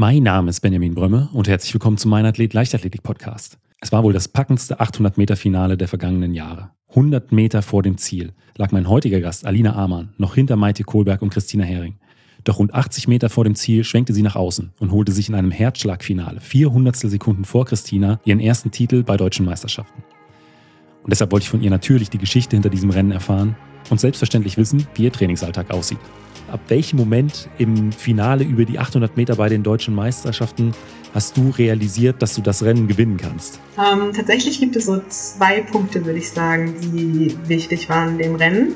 Mein Name ist Benjamin Brömme und herzlich willkommen zu meinem Athlet Leichtathletik Podcast. Es war wohl das packendste 800 Meter Finale der vergangenen Jahre. 100 Meter vor dem Ziel lag mein heutiger Gast Alina Amann noch hinter Maite Kohlberg und Christina Hering. Doch rund 80 Meter vor dem Ziel schwenkte sie nach außen und holte sich in einem Herzschlagfinale 400 Sekunden vor Christina ihren ersten Titel bei deutschen Meisterschaften. Und deshalb wollte ich von ihr natürlich die Geschichte hinter diesem Rennen erfahren und selbstverständlich wissen, wie ihr Trainingsalltag aussieht. Ab welchem Moment im Finale über die 800 Meter bei den deutschen Meisterschaften hast du realisiert, dass du das Rennen gewinnen kannst? Ähm, tatsächlich gibt es so zwei Punkte, würde ich sagen, die wichtig waren in dem Rennen.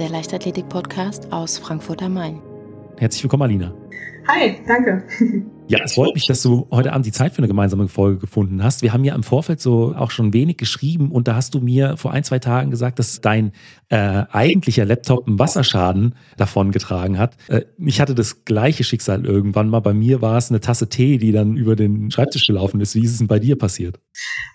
Der Leichtathletik-Podcast aus Frankfurt am Main. Herzlich willkommen, Alina. Hi, danke. Ja, es freut mich, dass du heute Abend die Zeit für eine gemeinsame Folge gefunden hast. Wir haben ja im Vorfeld so auch schon wenig geschrieben und da hast du mir vor ein, zwei Tagen gesagt, dass dein äh, eigentlicher Laptop einen Wasserschaden davongetragen hat. Äh, ich hatte das gleiche Schicksal irgendwann mal. Bei mir war es eine Tasse Tee, die dann über den Schreibtisch gelaufen ist. Wie ist es denn bei dir passiert?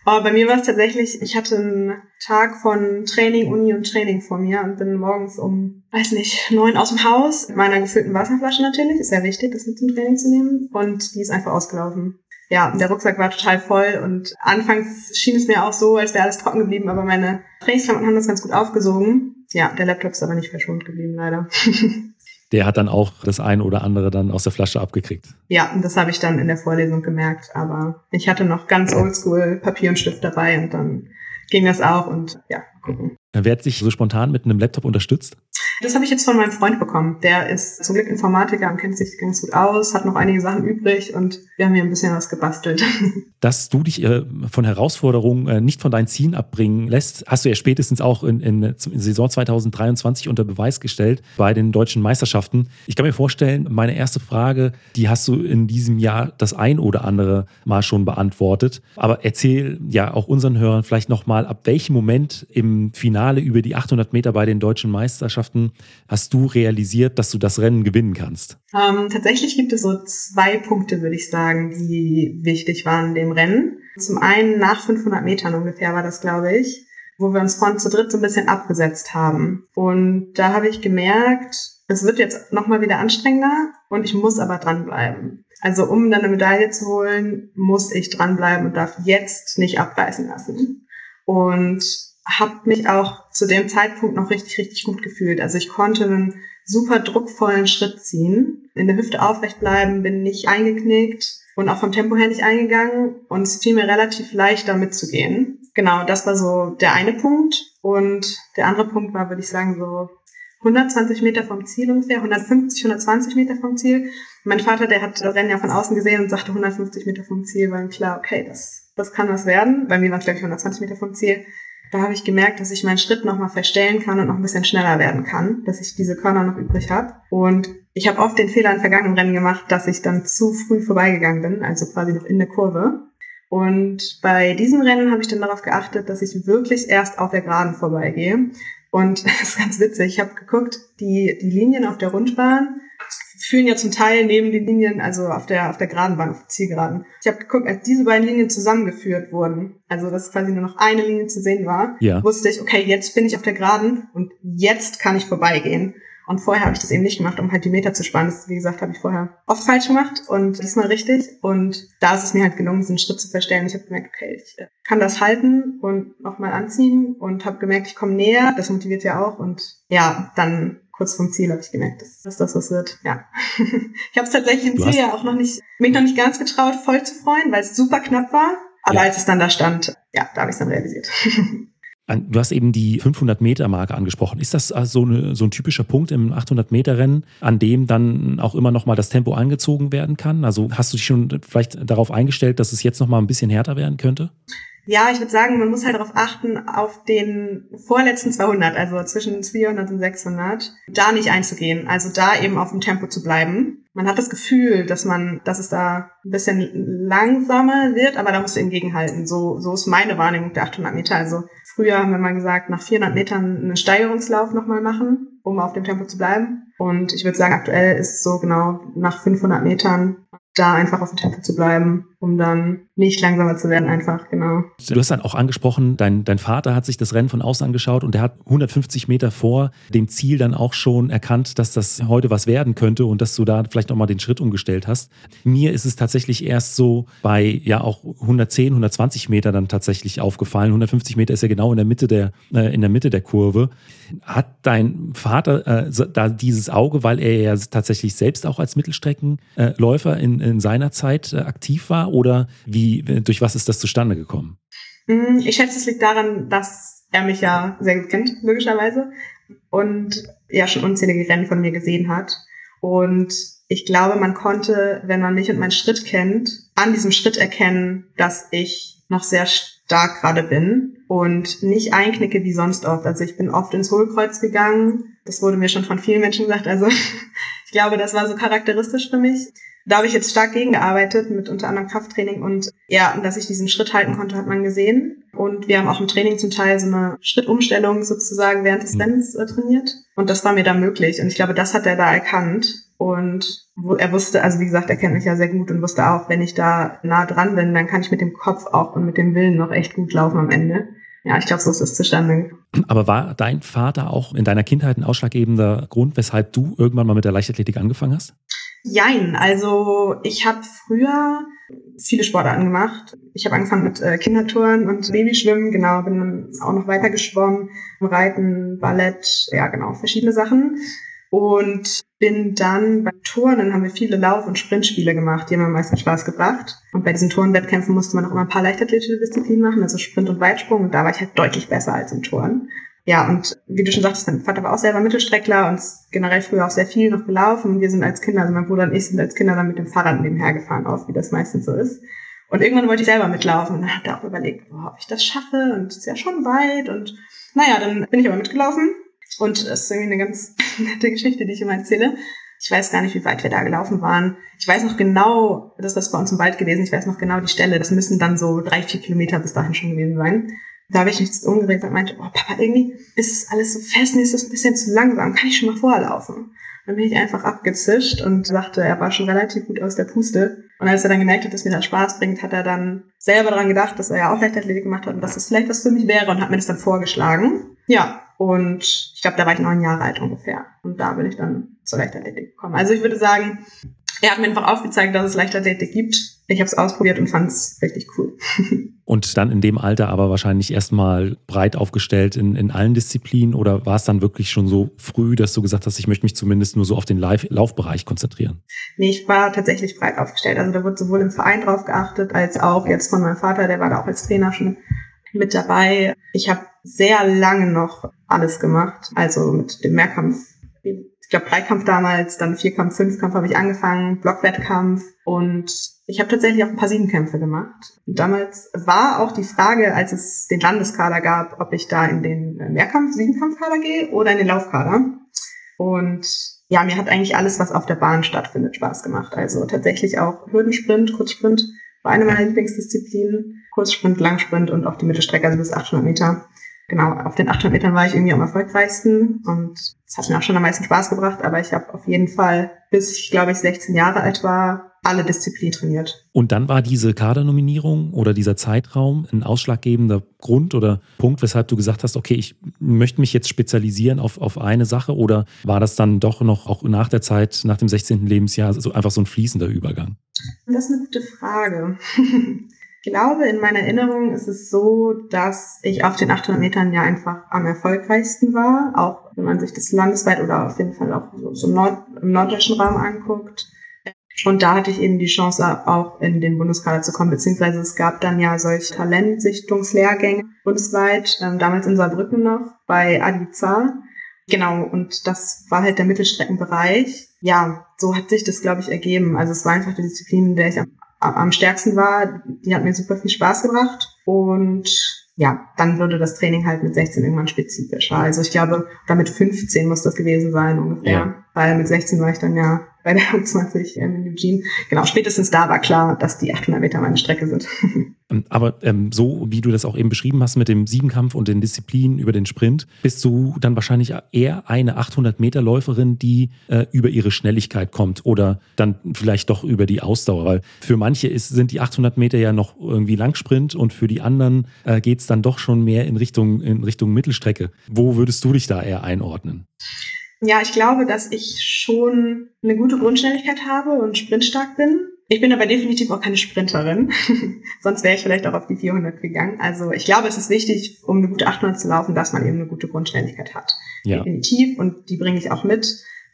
Oh, bei mir war es tatsächlich, ich hatte einen Tag von Training, Uni und Training vor mir und bin morgens um, weiß nicht, neun aus dem Haus mit meiner gefüllten Wasserflasche natürlich. Ist sehr wichtig, das mit zum Training zu nehmen. Und die ist einfach ausgelaufen. Ja, der Rucksack war total voll und anfangs schien es mir auch so, als wäre alles trocken geblieben, aber meine Trainingsklamotten haben das ganz gut aufgesogen. Ja, der Laptop ist aber nicht verschont geblieben, leider. der hat dann auch das ein oder andere dann aus der Flasche abgekriegt. Ja, das habe ich dann in der Vorlesung gemerkt, aber ich hatte noch ganz oldschool Papier und Stift dabei und dann ging das auch und ja, gucken. Wer hat sich so spontan mit einem Laptop unterstützt? Das habe ich jetzt von meinem Freund bekommen. Der ist zum Glück Informatiker und kennt sich ganz gut aus, hat noch einige Sachen übrig und wir haben hier ein bisschen was gebastelt. Dass du dich äh, von Herausforderungen äh, nicht von deinen Zielen abbringen lässt, hast du ja spätestens auch in, in, in Saison 2023 unter Beweis gestellt bei den deutschen Meisterschaften. Ich kann mir vorstellen, meine erste Frage, die hast du in diesem Jahr das ein oder andere Mal schon beantwortet. Aber erzähl ja auch unseren Hörern vielleicht nochmal, ab welchem Moment im Finale über die 800 Meter bei den deutschen Meisterschaften hast du realisiert, dass du das Rennen gewinnen kannst? Ähm, tatsächlich gibt es so zwei Punkte, würde ich sagen, die wichtig waren in dem Rennen. Zum einen nach 500 Metern ungefähr war das, glaube ich, wo wir uns von zu dritt so ein bisschen abgesetzt haben. Und da habe ich gemerkt, es wird jetzt nochmal wieder anstrengender und ich muss aber dranbleiben. Also um dann eine Medaille zu holen, muss ich dranbleiben und darf jetzt nicht abreißen lassen. Und habe mich auch zu dem Zeitpunkt noch richtig, richtig gut gefühlt. Also ich konnte einen super druckvollen Schritt ziehen, in der Hüfte aufrecht bleiben, bin nicht eingeknickt und auch vom Tempo her nicht eingegangen und es fiel mir relativ leicht, da mitzugehen. Genau, das war so der eine Punkt. Und der andere Punkt war, würde ich sagen, so 120 Meter vom Ziel ungefähr, 150, 120 Meter vom Ziel. Mein Vater, der hat das Rennen ja von außen gesehen und sagte 150 Meter vom Ziel, war klar, okay, das, das kann was werden. Bei mir waren es, glaube ich, 120 Meter vom Ziel da habe ich gemerkt, dass ich meinen Schritt nochmal verstellen kann und noch ein bisschen schneller werden kann, dass ich diese Körner noch übrig habe. Und ich habe oft den Fehler in vergangenen Rennen gemacht, dass ich dann zu früh vorbeigegangen bin, also quasi noch in der Kurve. Und bei diesen Rennen habe ich dann darauf geachtet, dass ich wirklich erst auf der Geraden vorbeigehe. Und das ist ganz witzig. Ich habe geguckt, die, die Linien auf der Rundbahn führen ja zum Teil neben den Linien, also auf der, auf der geraden Bahn, auf der Zielgeraden. Ich habe geguckt, als diese beiden Linien zusammengeführt wurden, also dass quasi nur noch eine Linie zu sehen war, ja. wusste ich, okay, jetzt bin ich auf der geraden und jetzt kann ich vorbeigehen. Und vorher habe ich das eben nicht gemacht, um halt die Meter zu sparen. Das, wie gesagt, habe ich vorher oft falsch gemacht und diesmal richtig. Und da ist es mir halt gelungen, diesen Schritt zu verstellen. Ich habe gemerkt, okay, ich äh, kann das halten und nochmal anziehen und habe gemerkt, ich komme näher. Das motiviert ja auch. Und ja, dann kurz vom Ziel habe ich gemerkt, dass, dass das was wird. Ja. ich habe es tatsächlich im Ziel ja auch noch nicht, mich noch nicht ganz getraut, voll zu freuen, weil es super knapp war. Aber ja. als es dann da stand, ja, da habe ich es dann realisiert. Du hast eben die 500-Meter-Marke angesprochen. Ist das also eine, so ein typischer Punkt im 800-Meter-Rennen, an dem dann auch immer noch mal das Tempo angezogen werden kann? Also hast du dich schon vielleicht darauf eingestellt, dass es jetzt noch mal ein bisschen härter werden könnte? Ja, ich würde sagen, man muss halt darauf achten, auf den vorletzten 200, also zwischen 400 und 600, da nicht einzugehen. Also da eben auf dem Tempo zu bleiben. Man hat das Gefühl, dass man, dass es da ein bisschen langsamer wird, aber da musst du entgegenhalten. So, so ist meine Wahrnehmung der 800 Meter. Also Früher haben wir mal gesagt, nach 400 Metern einen Steigerungslauf nochmal machen, um auf dem Tempo zu bleiben. Und ich würde sagen, aktuell ist es so genau nach 500 Metern da einfach auf dem Tempo zu bleiben, um dann nicht langsamer zu werden, einfach, genau. Du hast dann auch angesprochen, dein, dein Vater hat sich das Rennen von außen angeschaut und der hat 150 Meter vor dem Ziel dann auch schon erkannt, dass das heute was werden könnte und dass du da vielleicht nochmal den Schritt umgestellt hast. Mir ist es tatsächlich erst so bei ja auch 110, 120 Meter dann tatsächlich aufgefallen. 150 Meter ist ja genau in der Mitte der, äh, in der Mitte der Kurve. Hat dein Vater äh, da dieses Auge, weil er ja tatsächlich selbst auch als Mittelstreckenläufer in, in seiner Zeit äh, aktiv war oder wie, durch was ist das zustande gekommen? Mm, ich schätze, es liegt daran, dass er mich ja sehr gut kennt, logischerweise, und ja schon unzählige Rennen von mir gesehen hat. Und ich glaube, man konnte, wenn man mich und meinen Schritt kennt, an diesem Schritt erkennen, dass ich noch sehr stark gerade bin und nicht einknicke wie sonst oft. Also ich bin oft ins Hohlkreuz gegangen. Das wurde mir schon von vielen Menschen gesagt. Also ich glaube, das war so charakteristisch für mich. Da habe ich jetzt stark gegengearbeitet mit unter anderem Krafttraining und ja, dass ich diesen Schritt halten konnte, hat man gesehen. Und wir haben auch im Training zum Teil so eine Schrittumstellung sozusagen während des Rennens äh, trainiert. Und das war mir da möglich. Und ich glaube, das hat er da erkannt. Und er wusste, also wie gesagt, er kennt mich ja sehr gut und wusste auch, wenn ich da nah dran bin, dann kann ich mit dem Kopf auch und mit dem Willen noch echt gut laufen am Ende. Ja, ich glaube, so ist es zustande Aber war dein Vater auch in deiner Kindheit ein ausschlaggebender Grund, weshalb du irgendwann mal mit der Leichtathletik angefangen hast? Jein, also ich habe früher viele Sportarten gemacht. Ich habe angefangen mit äh, Kindertouren und Babyschwimmen, genau, bin dann auch noch weiter geschwommen, Reiten, Ballett, ja genau, verschiedene Sachen. Und bin dann bei Turnen haben wir viele Lauf- und Sprintspiele gemacht, die haben am meisten Spaß gebracht. Und bei diesen Turnwettkämpfen musste man auch immer ein paar leichtathletische Disziplinen machen, also Sprint und Weitsprung. Und da war ich halt deutlich besser als im Turnen. Ja, und wie du schon sagtest, mein Vater war auch selber Mittelstreckler und generell früher auch sehr viel noch gelaufen. Wir sind als Kinder, also mein Bruder und ich sind als Kinder dann mit dem Fahrrad nebenher gefahren, auch wie das meistens so ist. Und irgendwann wollte ich selber mitlaufen und dann habe ich auch überlegt, boah, ob ich das schaffe und es ist ja schon weit und naja, dann bin ich aber mitgelaufen und das ist irgendwie eine ganz nette Geschichte, die ich immer erzähle. Ich weiß gar nicht, wie weit wir da gelaufen waren. Ich weiß noch genau, das ist das bei uns im Wald gewesen, ich weiß noch genau die Stelle. Das müssen dann so drei, vier Kilometer bis dahin schon gewesen sein. Da habe ich mich umgedreht und meinte, oh Papa, irgendwie ist alles so fest, mir ist das ein bisschen zu langsam, kann ich schon mal vorlaufen? Dann bin ich einfach abgezischt und sagte, er war schon relativ gut aus der Puste. Und als er dann gemerkt hat, dass mir das Spaß bringt, hat er dann selber daran gedacht, dass er ja auch Leichtathletik gemacht hat und dass das vielleicht was für mich wäre und hat mir das dann vorgeschlagen. Ja, und ich glaube, da war ich neun Jahre alt ungefähr. Und da bin ich dann zur Leichtathletik gekommen. Also ich würde sagen, er hat mir einfach aufgezeigt, dass es Leichtathletik gibt. Ich habe es ausprobiert und fand es richtig cool. und dann in dem Alter aber wahrscheinlich erstmal breit aufgestellt in, in allen Disziplinen oder war es dann wirklich schon so früh, dass du gesagt hast, ich möchte mich zumindest nur so auf den Live Laufbereich konzentrieren? Nee, ich war tatsächlich breit aufgestellt. Also da wurde sowohl im Verein drauf geachtet, als auch jetzt von meinem Vater, der war da auch als Trainer schon mit dabei. Ich habe sehr lange noch alles gemacht, also mit dem Mehrkampf ich glaube, Dreikampf damals, dann Vierkampf, Fünfkampf habe ich angefangen, Blockwettkampf und ich habe tatsächlich auch ein paar Siebenkämpfe gemacht. Und damals war auch die Frage, als es den Landeskader gab, ob ich da in den Mehrkampf, Siebenkampfkader gehe oder in den Laufkader. Und ja, mir hat eigentlich alles, was auf der Bahn stattfindet, Spaß gemacht. Also tatsächlich auch Hürdensprint, Kurzsprint war eine meiner Lieblingsdisziplinen. Kurzsprint, Langsprint und auch die Mittelstrecke, also bis 800 Meter genau, auf den 800 Metern war ich irgendwie am erfolgreichsten und es hat mir auch schon am meisten Spaß gebracht, aber ich habe auf jeden Fall, bis ich glaube ich 16 Jahre alt war, alle Disziplinen trainiert. Und dann war diese Kadernominierung oder dieser Zeitraum ein ausschlaggebender Grund oder Punkt, weshalb du gesagt hast, okay, ich möchte mich jetzt spezialisieren auf, auf eine Sache oder war das dann doch noch auch nach der Zeit, nach dem 16. Lebensjahr, so einfach so ein fließender Übergang? Das ist eine gute Frage. glaube, in meiner Erinnerung ist es so, dass ich auf den 800 Metern ja einfach am erfolgreichsten war, auch wenn man sich das landesweit oder auf jeden Fall auch so, so Nord, im norddeutschen Raum anguckt. Und da hatte ich eben die Chance, auch in den Bundeskader zu kommen, beziehungsweise es gab dann ja solche Talentsichtungslehrgänge bundesweit, ähm, damals in Saarbrücken noch, bei Adiza. Genau, und das war halt der Mittelstreckenbereich. Ja, so hat sich das, glaube ich, ergeben. Also es war einfach die Disziplin, in der ich am am stärksten war, die hat mir super viel Spaß gebracht. Und ja, dann würde das Training halt mit 16 irgendwann spezifischer. Also ich glaube, damit 15 muss das gewesen sein ungefähr. Ja. Weil mit 16 war ich dann ja bei der U20 in Eugene. Genau, spätestens da war klar, dass die 800 Meter meine Strecke sind. Ähm, aber ähm, so wie du das auch eben beschrieben hast mit dem Siebenkampf und den Disziplinen über den Sprint, bist du dann wahrscheinlich eher eine 800 Meter Läuferin, die äh, über ihre Schnelligkeit kommt oder dann vielleicht doch über die Ausdauer, weil für manche ist, sind die 800 Meter ja noch irgendwie Langsprint und für die anderen äh, geht es dann doch schon mehr in Richtung, in Richtung Mittelstrecke. Wo würdest du dich da eher einordnen? Ja, ich glaube, dass ich schon eine gute Grundschnelligkeit habe und sprintstark bin. Ich bin aber definitiv auch keine Sprinterin. Sonst wäre ich vielleicht auch auf die 400 gegangen. Also ich glaube, es ist wichtig, um eine gute 800 zu laufen, dass man eben eine gute Grundschnelligkeit hat. Ja. Definitiv. Und die bringe ich auch mit.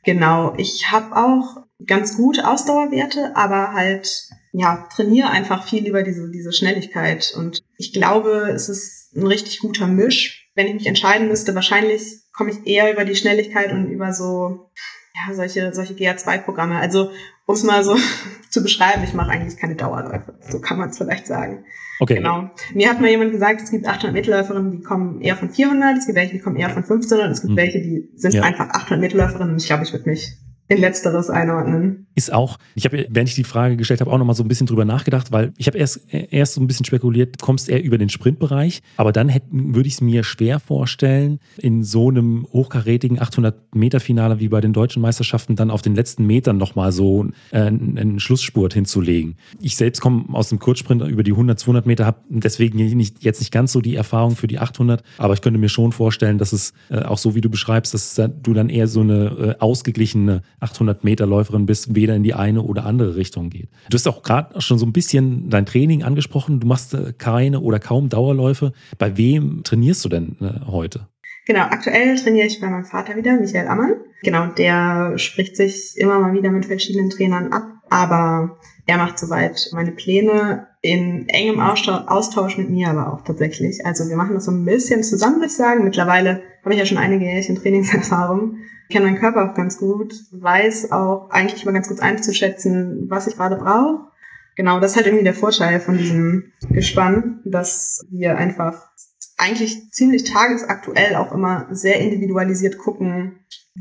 Genau. Ich habe auch ganz gute Ausdauerwerte, aber halt, ja, trainiere einfach viel über diese, diese Schnelligkeit. Und ich glaube, es ist ein richtig guter Misch. Wenn ich mich entscheiden müsste, wahrscheinlich komme ich eher über die Schnelligkeit und über so, ja, solche, solche GA2-Programme. Also, um es mal so zu beschreiben, ich mache eigentlich keine Dauerläufe. So kann man es vielleicht sagen. Okay. Genau. Mir hat mal jemand gesagt, es gibt 800 Mittelläuferinnen, die kommen eher von 400, es gibt welche, die kommen eher von 1500, es gibt mhm. welche, die sind ja. einfach 800 Mittelläuferinnen und ich glaube, ich würde mich in letzteres einordnen. Ist auch, ich habe, während ich die Frage gestellt habe, auch nochmal so ein bisschen drüber nachgedacht, weil ich habe erst, erst so ein bisschen spekuliert, kommst eher über den Sprintbereich, aber dann hätten, würde ich es mir schwer vorstellen, in so einem hochkarätigen 800-Meter-Finale wie bei den deutschen Meisterschaften dann auf den letzten Metern nochmal so äh, einen Schlussspurt hinzulegen. Ich selbst komme aus dem Kurzsprint über die 100, 200 Meter, habe deswegen nicht, jetzt nicht ganz so die Erfahrung für die 800, aber ich könnte mir schon vorstellen, dass es äh, auch so wie du beschreibst, dass du dann eher so eine äh, ausgeglichene 800 Meter Läuferin bist, weder in die eine oder andere Richtung geht. Du hast auch gerade schon so ein bisschen dein Training angesprochen. Du machst äh, keine oder kaum Dauerläufe. Bei wem trainierst du denn äh, heute? Genau, aktuell trainiere ich bei meinem Vater wieder, Michael Ammann. Genau, der spricht sich immer mal wieder mit verschiedenen Trainern ab, aber er macht soweit meine Pläne in engem Austausch mit mir aber auch tatsächlich. Also wir machen das so ein bisschen zusammen, würde ich sagen. Mittlerweile habe ich ja schon einige Jährchen Trainingserfahrung kenne meinen Körper auch ganz gut, weiß auch eigentlich immer ganz gut einzuschätzen, was ich gerade brauche. Genau, das ist halt irgendwie der Vorteil von diesem Gespann, dass wir einfach eigentlich ziemlich tagesaktuell auch immer sehr individualisiert gucken,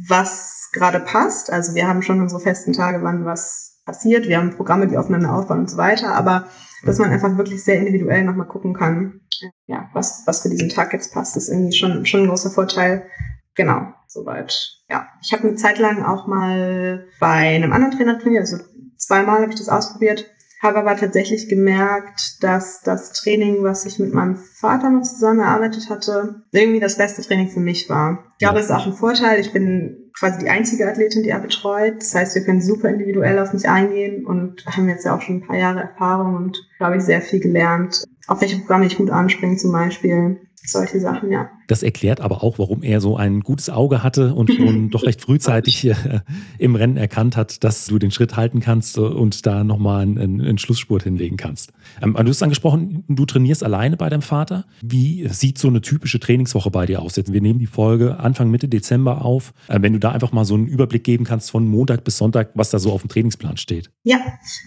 was gerade passt. Also wir haben schon unsere festen Tage, wann was passiert. Wir haben Programme, die aufeinander aufbauen und so weiter. Aber dass man einfach wirklich sehr individuell nochmal gucken kann, ja, was, was für diesen Tag jetzt passt, ist irgendwie schon, schon ein großer Vorteil. Genau, soweit. Ja, ich habe eine Zeit lang auch mal bei einem anderen Trainer trainiert, also zweimal habe ich das ausprobiert, habe aber tatsächlich gemerkt, dass das Training, was ich mit meinem Vater noch zusammen erarbeitet hatte, irgendwie das beste Training für mich war. Ich glaube, das ist auch ein Vorteil. Ich bin quasi die einzige Athletin, die er betreut. Das heißt, wir können super individuell auf mich eingehen und haben jetzt ja auch schon ein paar Jahre Erfahrung und, glaube ich, sehr viel gelernt. Auf welche Programme ich gut anspringe zum Beispiel solche Sachen, ja. Das erklärt aber auch, warum er so ein gutes Auge hatte und schon doch recht frühzeitig äh, im Rennen erkannt hat, dass du den Schritt halten kannst und da nochmal einen, einen Schlussspurt hinlegen kannst. Ähm, du hast angesprochen, du trainierst alleine bei deinem Vater. Wie sieht so eine typische Trainingswoche bei dir aus? Jetzt, wir nehmen die Folge Anfang, Mitte Dezember auf. Äh, wenn du da einfach mal so einen Überblick geben kannst von Montag bis Sonntag, was da so auf dem Trainingsplan steht. Ja,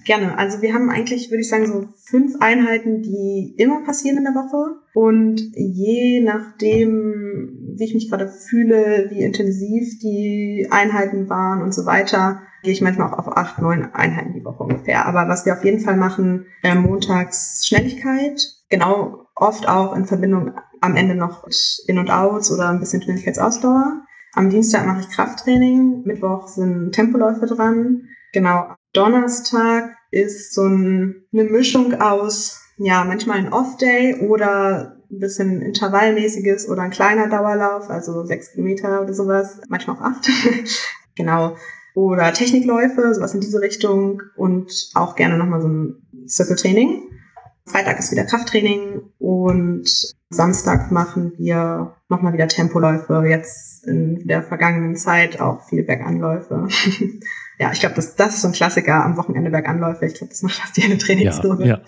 gerne. Also wir haben eigentlich, würde ich sagen, so fünf Einheiten, die immer passieren in der Woche. Und je nachdem, wie ich mich gerade fühle, wie intensiv die Einheiten waren und so weiter, gehe ich manchmal auch auf acht, neun Einheiten die Woche ungefähr. Aber was wir auf jeden Fall machen, äh, montags Schnelligkeit, genau oft auch in Verbindung am Ende noch In- und Outs oder ein bisschen Schnelligkeitsausdauer. Am Dienstag mache ich Krafttraining, Mittwoch sind Tempoläufe dran. Genau, Donnerstag ist so ein, eine Mischung aus ja, manchmal ein Off-Day oder ein bisschen Intervallmäßiges oder ein kleiner Dauerlauf, also sechs Kilometer oder sowas, manchmal auch acht. genau. Oder Technikläufe, sowas in diese Richtung und auch gerne nochmal so ein Circle-Training. Freitag ist wieder Krafttraining und Samstag machen wir nochmal wieder Tempoläufe. Jetzt in der vergangenen Zeit auch viele Berganläufe. ja, ich glaube, das, das ist so ein Klassiker am Wochenende Berganläufe. Ich glaube, das macht fast jede Trainingsstunde. Ja, ja.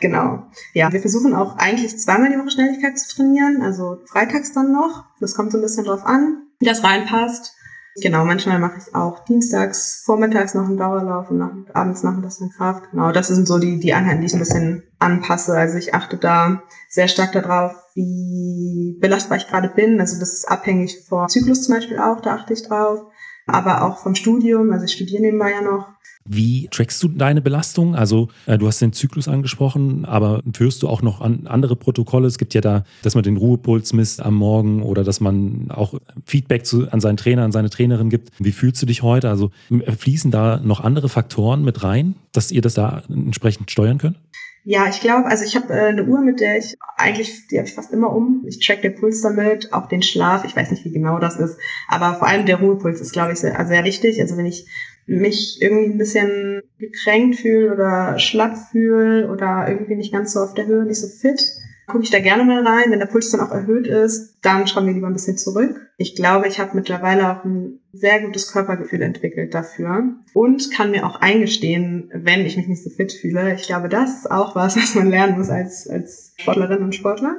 Genau. Ja, wir versuchen auch eigentlich zweimal die Woche Schnelligkeit zu trainieren, also freitags dann noch. Das kommt so ein bisschen drauf an, wie das reinpasst. Genau, manchmal mache ich auch dienstags, vormittags noch einen Dauerlauf und nach, abends nachmittags eine Kraft. Genau, das sind so die, die Einheiten, die ich ein bisschen anpasse. Also ich achte da sehr stark darauf, wie belastbar ich gerade bin. Also das ist abhängig vom Zyklus zum Beispiel auch, da achte ich drauf. Aber auch vom Studium. Also ich studiere nebenbei ja noch. Wie trackst du deine Belastung? Also äh, du hast den Zyklus angesprochen, aber führst du auch noch an andere Protokolle? Es gibt ja da, dass man den Ruhepuls misst am Morgen oder dass man auch Feedback zu, an seinen Trainer, an seine Trainerin gibt. Wie fühlst du dich heute? Also fließen da noch andere Faktoren mit rein, dass ihr das da entsprechend steuern könnt? Ja, ich glaube, also ich habe äh, eine Uhr, mit der ich eigentlich, die habe ich fast immer um. Ich track den Puls damit, auch den Schlaf. Ich weiß nicht, wie genau das ist, aber vor allem der Ruhepuls ist, glaube ich, sehr, also sehr wichtig. Also wenn ich mich irgendwie ein bisschen gekränkt fühle oder schlapp fühle oder irgendwie nicht ganz so auf der Höhe, nicht so fit, gucke ich da gerne mal rein. Wenn der Puls dann auch erhöht ist, dann schauen wir lieber ein bisschen zurück. Ich glaube, ich habe mittlerweile auch ein sehr gutes Körpergefühl entwickelt dafür und kann mir auch eingestehen, wenn ich mich nicht so fit fühle. Ich glaube, das ist auch was, was man lernen muss als, als Sportlerin und Sportler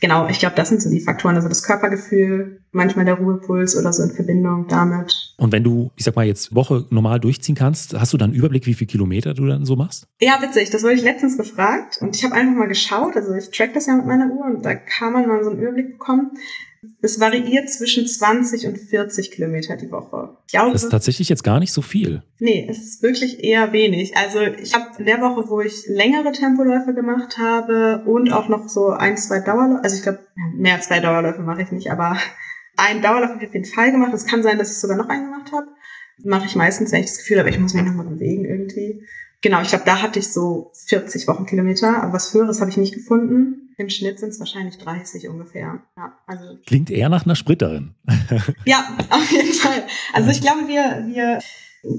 genau, ich glaube, das sind so die Faktoren, also das Körpergefühl, manchmal der Ruhepuls oder so in Verbindung damit. Und wenn du, ich sag mal, jetzt Woche normal durchziehen kannst, hast du dann einen Überblick, wie viele Kilometer du dann so machst? Ja, witzig, das wurde ich letztens gefragt und ich habe einfach mal geschaut, also ich track das ja mit meiner Uhr und da kann man mal so einen Überblick bekommen. Es variiert zwischen 20 und 40 Kilometer die Woche. Ich glaube, das ist tatsächlich jetzt gar nicht so viel. Nee, es ist wirklich eher wenig. Also ich habe in der Woche, wo ich längere Tempoläufe gemacht habe und auch noch so ein, zwei Dauerläufe, also ich glaube, mehr als zwei Dauerläufe mache ich nicht, aber einen Dauerlauf habe ich auf jeden Fall gemacht. Es kann sein, dass ich sogar noch einen gemacht habe. Mache ich meistens, wenn ich das Gefühl habe, ich muss mich nochmal bewegen irgendwie. Genau, ich glaube, da hatte ich so 40 Wochenkilometer, aber was Höheres habe ich nicht gefunden. Im Schnitt sind es wahrscheinlich 30 ungefähr. Ja, also Klingt eher nach einer Sprinterin. ja, auf jeden Fall. Also ich glaube, wir, wir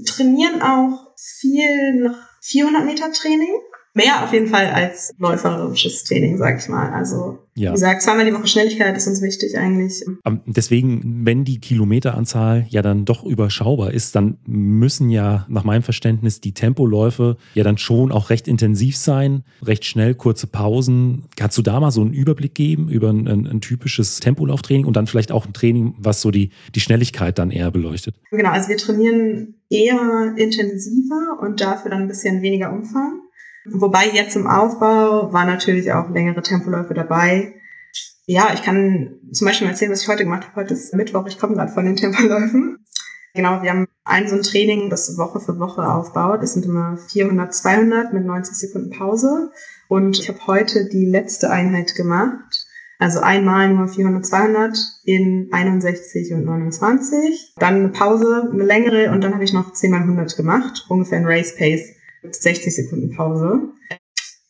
trainieren auch viel nach 400 Meter Training. Mehr auf jeden Fall als läuferisches Training, sag ich mal. Also ja. wie gesagt, zweimal die Woche Schnelligkeit ist uns wichtig eigentlich. Deswegen, wenn die Kilometeranzahl ja dann doch überschaubar ist, dann müssen ja nach meinem Verständnis die Tempoläufe ja dann schon auch recht intensiv sein, recht schnell, kurze Pausen. Kannst du da mal so einen Überblick geben über ein, ein, ein typisches Tempolauftraining und dann vielleicht auch ein Training, was so die, die Schnelligkeit dann eher beleuchtet? Genau, also wir trainieren eher intensiver und dafür dann ein bisschen weniger Umfang. Wobei jetzt im Aufbau war natürlich auch längere Tempoläufe dabei. Ja, ich kann zum Beispiel erzählen, was ich heute gemacht habe. Heute ist Mittwoch, ich komme gerade von den Tempoläufen. Genau, wir haben ein so ein Training, das Woche für Woche aufbaut. Das sind immer 400, 200 mit 90 Sekunden Pause. Und ich habe heute die letzte Einheit gemacht. Also einmal nur 400, 200 in 61 und 29. Dann eine Pause, eine längere und dann habe ich noch 10 mal 100 gemacht. Ungefähr ein Race Pace. 60 Sekunden Pause.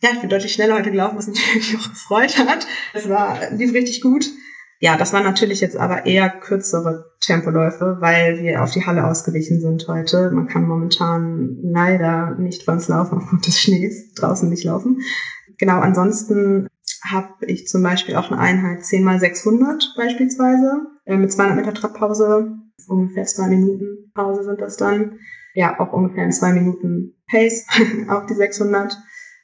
Ja, ich bin deutlich schneller heute gelaufen, was mich natürlich auch gefreut hat. Das war, lief richtig gut. Ja, das waren natürlich jetzt aber eher kürzere Tempoläufe, weil wir auf die Halle ausgewichen sind heute. Man kann momentan leider nicht bei uns laufen aufgrund des Schnees, draußen nicht laufen. Genau, ansonsten habe ich zum Beispiel auch eine Einheit 10 mal 600 beispielsweise, äh, mit 200 Meter Trabpause, ungefähr zwei Minuten Pause sind das dann ja auch ungefähr in zwei Minuten Pace auf die 600.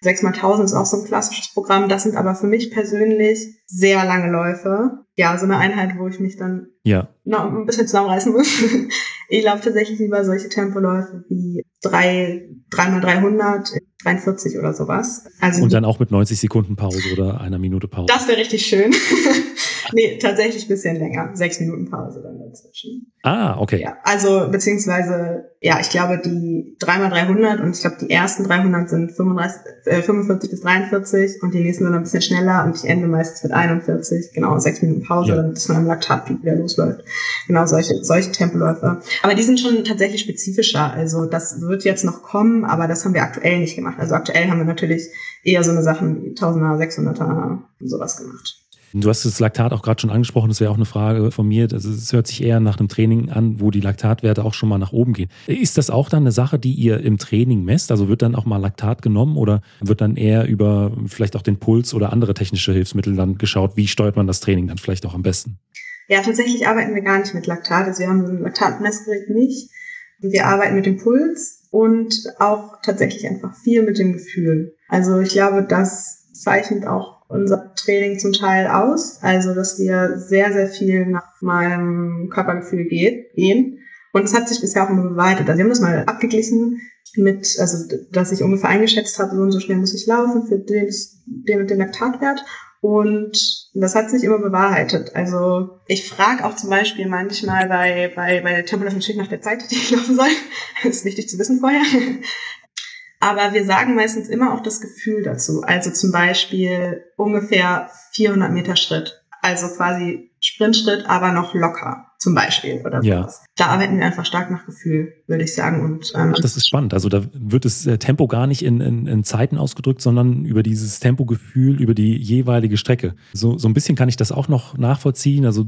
6 mal 1000 ist auch so ein klassisches Programm. Das sind aber für mich persönlich sehr lange Läufe. Ja, so eine Einheit, wo ich mich dann ja. noch ein bisschen zusammenreißen muss. ich laufe tatsächlich lieber solche Tempoläufe wie 3, 3 mal 300, 43 oder sowas. Also Und dann auch mit 90 Sekunden Pause oder einer Minute Pause. Das wäre richtig schön. nee, tatsächlich ein bisschen länger. Sechs Minuten Pause dann dazwischen. Ah, okay. Ja, also, beziehungsweise, ja, ich glaube, die 3x300 und ich glaube, die ersten 300 sind 35, äh, 45 bis 43 und die nächsten sind ein bisschen schneller und ich ende meistens mit 41. Genau, sechs Minuten Pause, ja. dann, dass man am Laktatpeak wieder losläuft. Genau, solche, solche Tempoläufe. Aber die sind schon tatsächlich spezifischer. Also, das wird jetzt noch kommen, aber das haben wir aktuell nicht gemacht. Also, aktuell haben wir natürlich eher so eine Sachen wie 1000er, 600er und sowas gemacht. Du hast das Laktat auch gerade schon angesprochen, das wäre auch eine Frage von mir. Also es hört sich eher nach einem Training an, wo die Laktatwerte auch schon mal nach oben gehen. Ist das auch dann eine Sache, die ihr im Training messt? Also wird dann auch mal Laktat genommen oder wird dann eher über vielleicht auch den Puls oder andere technische Hilfsmittel dann geschaut, wie steuert man das Training dann vielleicht auch am besten? Ja, tatsächlich arbeiten wir gar nicht mit Laktat. Also wir haben ein Laktatmessgerät nicht. Wir arbeiten mit dem Puls und auch tatsächlich einfach viel mit dem Gefühl. Also ich glaube, das zeichnet auch unser Training zum Teil aus. Also, dass wir sehr, sehr viel nach meinem Körpergefühl gehen. Und es hat sich bisher auch immer bewahrheitet. Also wir haben das mal abgeglichen mit, also dass ich ungefähr eingeschätzt habe, so und so schnell muss ich laufen für den, den und den Laktatwert. Und das hat sich immer bewahrheitet. Also ich frage auch zum Beispiel manchmal bei, bei, bei der Tempelöffnung steht nach der Zeit, die ich laufen soll. Das ist wichtig zu wissen vorher. Aber wir sagen meistens immer auch das Gefühl dazu. Also zum Beispiel ungefähr 400 Meter Schritt. Also quasi Sprintschritt, aber noch locker zum Beispiel oder ja. sowas. Da arbeiten wir einfach stark nach Gefühl, würde ich sagen. Und, ähm, Ach, das ist spannend. Also da wird das äh, Tempo gar nicht in, in, in Zeiten ausgedrückt, sondern über dieses Tempogefühl, über die jeweilige Strecke. So, so ein bisschen kann ich das auch noch nachvollziehen. Also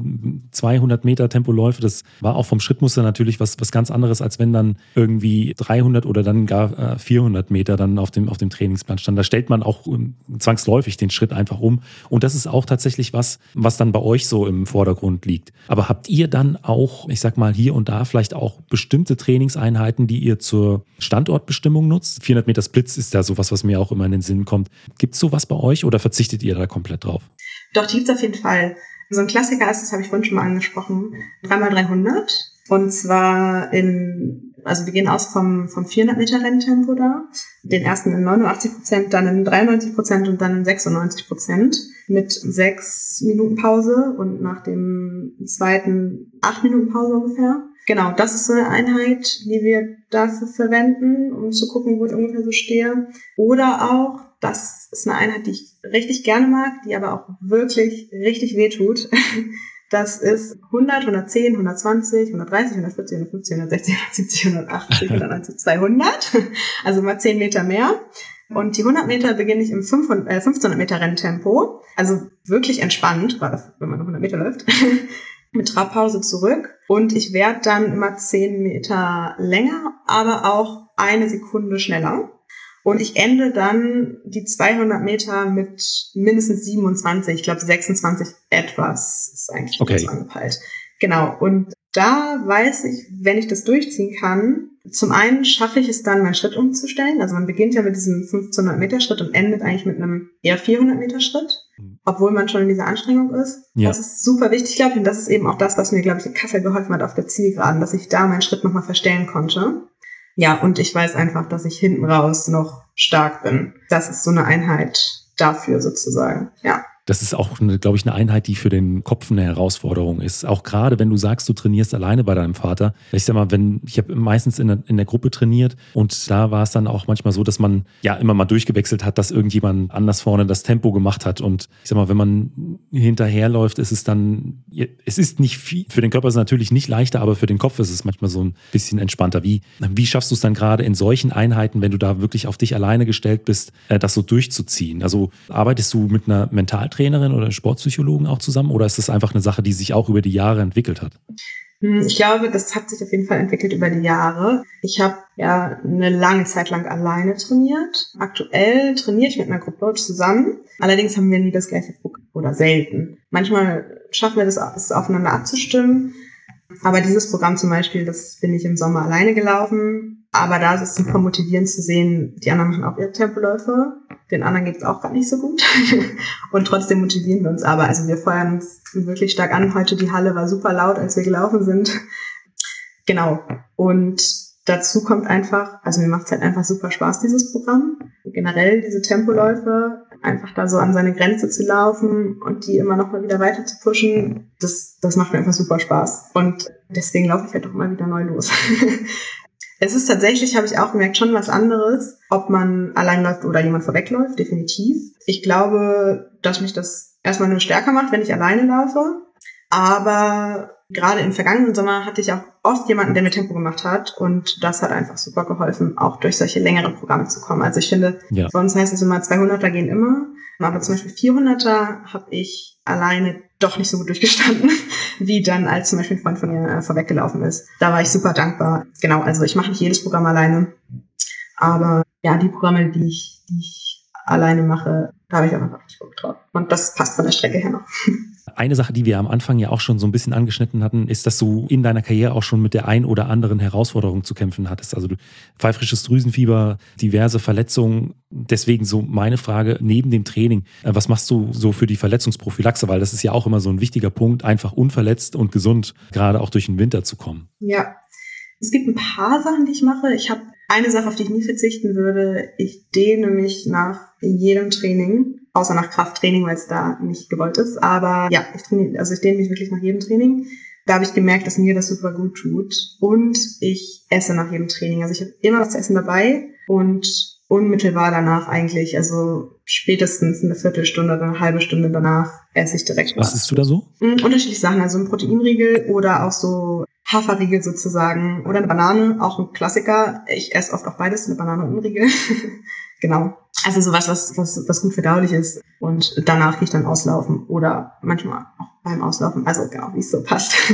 200 Meter Tempoläufe, das war auch vom Schrittmuster natürlich was, was ganz anderes, als wenn dann irgendwie 300 oder dann gar 400 äh, Meter dann auf dem, auf dem Trainingsplan stand. Da stellt man auch ähm, zwangsläufig den Schritt einfach um. Und das ist auch tatsächlich was, was dann bei euch so im Vordergrund liegt. Aber habt ihr dann dann auch, ich sag mal, hier und da vielleicht auch bestimmte Trainingseinheiten, die ihr zur Standortbestimmung nutzt? 400 Meter Splits ist ja sowas, was mir auch immer in den Sinn kommt. Gibt es sowas bei euch oder verzichtet ihr da komplett drauf? Doch, die gibt es auf jeden Fall. So ein Klassiker ist, das habe ich vorhin schon mal angesprochen, 3x300. Und zwar in, also wir gehen aus vom, vom 400 Meter Renntempo da. Den ersten in 89 Prozent, dann in 93 Prozent und dann in 96 Prozent mit sechs Minuten Pause und nach dem zweiten acht Minuten Pause ungefähr. Genau, das ist eine Einheit, die wir dafür verwenden, um zu gucken, wo ich ungefähr so stehe. Oder auch, das ist eine Einheit, die ich richtig gerne mag, die aber auch wirklich richtig weh tut. Das ist 100, 110, 120, 130, 140, 150, 160, 170, 180, 190, 200. Also mal 10 Meter mehr. Und die 100 Meter beginne ich im 500, äh, 1500 Meter Renntempo. Also wirklich entspannt, wenn man 100 Meter läuft. Mit Trabpause zurück. Und ich werde dann immer 10 Meter länger, aber auch eine Sekunde schneller. Und ich ende dann die 200 Meter mit mindestens 27, ich glaube 26 etwas ist eigentlich okay. angepeilt. Genau. Und da weiß ich, wenn ich das durchziehen kann, zum einen schaffe ich es dann, meinen Schritt umzustellen. Also man beginnt ja mit diesem 1500 Meter Schritt und endet eigentlich mit einem eher 400 Meter Schritt, mhm. obwohl man schon in dieser Anstrengung ist. Ja. Das ist super wichtig, glaube ich. Und das ist eben auch das, was mir, glaube ich, in Kassel geholfen hat auf der Zielgeraden, dass ich da meinen Schritt nochmal verstellen konnte. Ja, und ich weiß einfach, dass ich hinten raus noch stark bin. Das ist so eine Einheit dafür sozusagen. Ja das ist auch, glaube ich, eine Einheit, die für den Kopf eine Herausforderung ist. Auch gerade, wenn du sagst, du trainierst alleine bei deinem Vater. Ich sag mal, wenn, ich habe meistens in der, in der Gruppe trainiert und da war es dann auch manchmal so, dass man ja immer mal durchgewechselt hat, dass irgendjemand anders vorne das Tempo gemacht hat. Und ich sag mal, wenn man hinterherläuft, ist es dann, es ist nicht viel, für den Körper ist es natürlich nicht leichter, aber für den Kopf ist es manchmal so ein bisschen entspannter. Wie, wie schaffst du es dann gerade in solchen Einheiten, wenn du da wirklich auf dich alleine gestellt bist, äh, das so durchzuziehen? Also arbeitest du mit einer Mental Trainerin oder Sportpsychologen auch zusammen oder ist das einfach eine Sache, die sich auch über die Jahre entwickelt hat? Hm, ich glaube, das hat sich auf jeden Fall entwickelt über die Jahre. Ich habe ja eine lange Zeit lang alleine trainiert. Aktuell trainiere ich mit einer Gruppe zusammen. Allerdings haben wir nie das gleiche Programm oder selten. Manchmal schaffen wir das, es aufeinander abzustimmen. Aber dieses Programm zum Beispiel, das bin ich im Sommer alleine gelaufen. Aber da ist es super motivierend zu sehen, die anderen machen auch ihre Tempoläufe. Den anderen geht es auch gar nicht so gut. und trotzdem motivieren wir uns aber. Also wir feuern uns wirklich stark an. Heute die Halle war super laut, als wir gelaufen sind. Genau. Und dazu kommt einfach, also mir macht es halt einfach super Spaß, dieses Programm. Generell diese Tempoläufe, einfach da so an seine Grenze zu laufen und die immer noch mal wieder weiter zu pushen, das, das macht mir einfach super Spaß. Und deswegen laufe ich halt auch immer wieder neu los. Es ist tatsächlich, habe ich auch gemerkt, schon was anderes, ob man allein läuft oder jemand vorwegläuft, definitiv. Ich glaube, dass mich das erstmal nur stärker macht, wenn ich alleine laufe. Aber gerade im vergangenen Sommer hatte ich auch oft jemanden, der mir Tempo gemacht hat und das hat einfach super geholfen, auch durch solche längeren Programme zu kommen. Also ich finde, ja. bei uns heißt es immer, 200er gehen immer, aber zum Beispiel 400er habe ich alleine doch nicht so gut durchgestanden, wie dann als zum Beispiel ein Freund von mir äh, vorweggelaufen ist. Da war ich super dankbar. Genau, also ich mache nicht jedes Programm alleine, aber ja, die Programme, die ich, die ich alleine mache, da habe ich auch einfach richtig Bock drauf. Und das passt von der Strecke her noch. Eine Sache, die wir am Anfang ja auch schon so ein bisschen angeschnitten hatten, ist, dass du in deiner Karriere auch schon mit der ein oder anderen Herausforderung zu kämpfen hattest. Also du pfeifrisches Drüsenfieber, diverse Verletzungen. Deswegen so meine Frage neben dem Training, äh, was machst du so für die Verletzungsprophylaxe? Weil das ist ja auch immer so ein wichtiger Punkt, einfach unverletzt und gesund gerade auch durch den Winter zu kommen. Ja, es gibt ein paar Sachen, die ich mache. Ich habe eine Sache, auf die ich nie verzichten würde. Ich dehne mich nach jedem Training außer nach Krafttraining, weil es da nicht gewollt ist. Aber ja, ich trainiere, also ich dehne mich wirklich nach jedem Training. Da habe ich gemerkt, dass mir das super gut tut. Und ich esse nach jedem Training. Also ich habe immer was zu essen dabei und unmittelbar danach eigentlich, also spätestens eine Viertelstunde oder eine halbe Stunde danach esse ich direkt was. Was isst du da so? Mhm, unterschiedliche Sachen, also ein Proteinriegel oder auch so Haferriegel sozusagen oder eine Banane, auch ein Klassiker. Ich esse oft auch beides, eine Banane und ein Riegel. genau. Also sowas, was, was, was gut verdaulich ist. Und danach gehe ich dann auslaufen oder manchmal auch beim Auslaufen. Also genau, wie es so passt.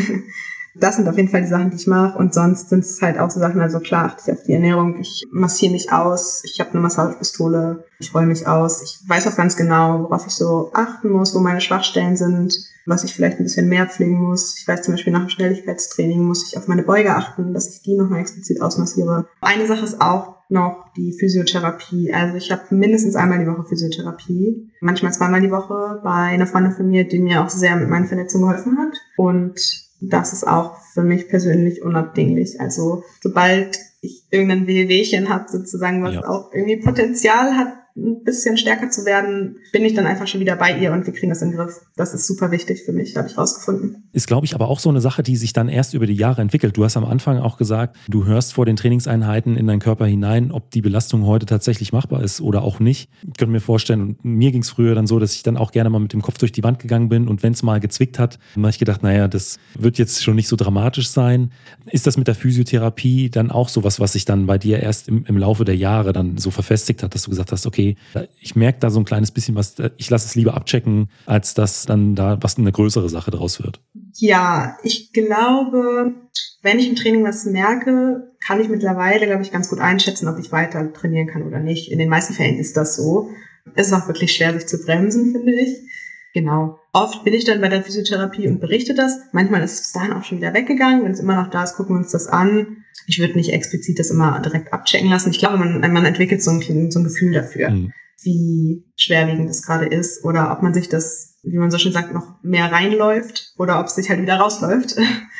Das sind auf jeden Fall die Sachen, die ich mache. Und sonst sind es halt auch so Sachen, also klar achte ich auf die Ernährung. Ich massiere mich aus. Ich habe eine Massagepistole. Ich roll mich aus. Ich weiß auch ganz genau, worauf ich so achten muss, wo meine Schwachstellen sind, was ich vielleicht ein bisschen mehr pflegen muss. Ich weiß zum Beispiel nach dem Schnelligkeitstraining muss ich auf meine Beuge achten, dass ich die nochmal explizit ausmassiere. Eine Sache ist auch noch die Physiotherapie. Also ich habe mindestens einmal die Woche Physiotherapie, manchmal zweimal die Woche bei einer Freundin von mir, die mir auch sehr mit meinen Verletzungen geholfen hat. Und das ist auch für mich persönlich unabdinglich. Also sobald ich irgendein Wehwehchen habe, sozusagen, was ja. auch irgendwie Potenzial hat, ein bisschen stärker zu werden, bin ich dann einfach schon wieder bei ihr und wir kriegen das in den Griff. Das ist super wichtig für mich, habe ich rausgefunden. Ist, glaube ich, aber auch so eine Sache, die sich dann erst über die Jahre entwickelt. Du hast am Anfang auch gesagt, du hörst vor den Trainingseinheiten in deinen Körper hinein, ob die Belastung heute tatsächlich machbar ist oder auch nicht. Ich könnte mir vorstellen, mir ging es früher dann so, dass ich dann auch gerne mal mit dem Kopf durch die Wand gegangen bin und wenn es mal gezwickt hat, dann habe ich gedacht, naja, das wird jetzt schon nicht so dramatisch sein. Ist das mit der Physiotherapie dann auch sowas, was sich dann bei dir erst im, im Laufe der Jahre dann so verfestigt hat, dass du gesagt hast, okay, okay, ich merke da so ein kleines bisschen was, ich lasse es lieber abchecken, als dass dann da was eine größere Sache draus wird. Ja, ich glaube, wenn ich im Training was merke, kann ich mittlerweile, glaube ich, ganz gut einschätzen, ob ich weiter trainieren kann oder nicht. In den meisten Fällen ist das so. Es ist auch wirklich schwer, sich zu bremsen, finde ich. Genau. Oft bin ich dann bei der Physiotherapie und berichte das. Manchmal ist es dann auch schon wieder weggegangen. Wenn es immer noch da ist, gucken wir uns das an. Ich würde nicht explizit das immer direkt abchecken lassen. Ich glaube, man, man entwickelt so ein, so ein Gefühl dafür, mhm. wie schwerwiegend das gerade ist oder ob man sich das, wie man so schön sagt, noch mehr reinläuft oder ob es sich halt wieder rausläuft.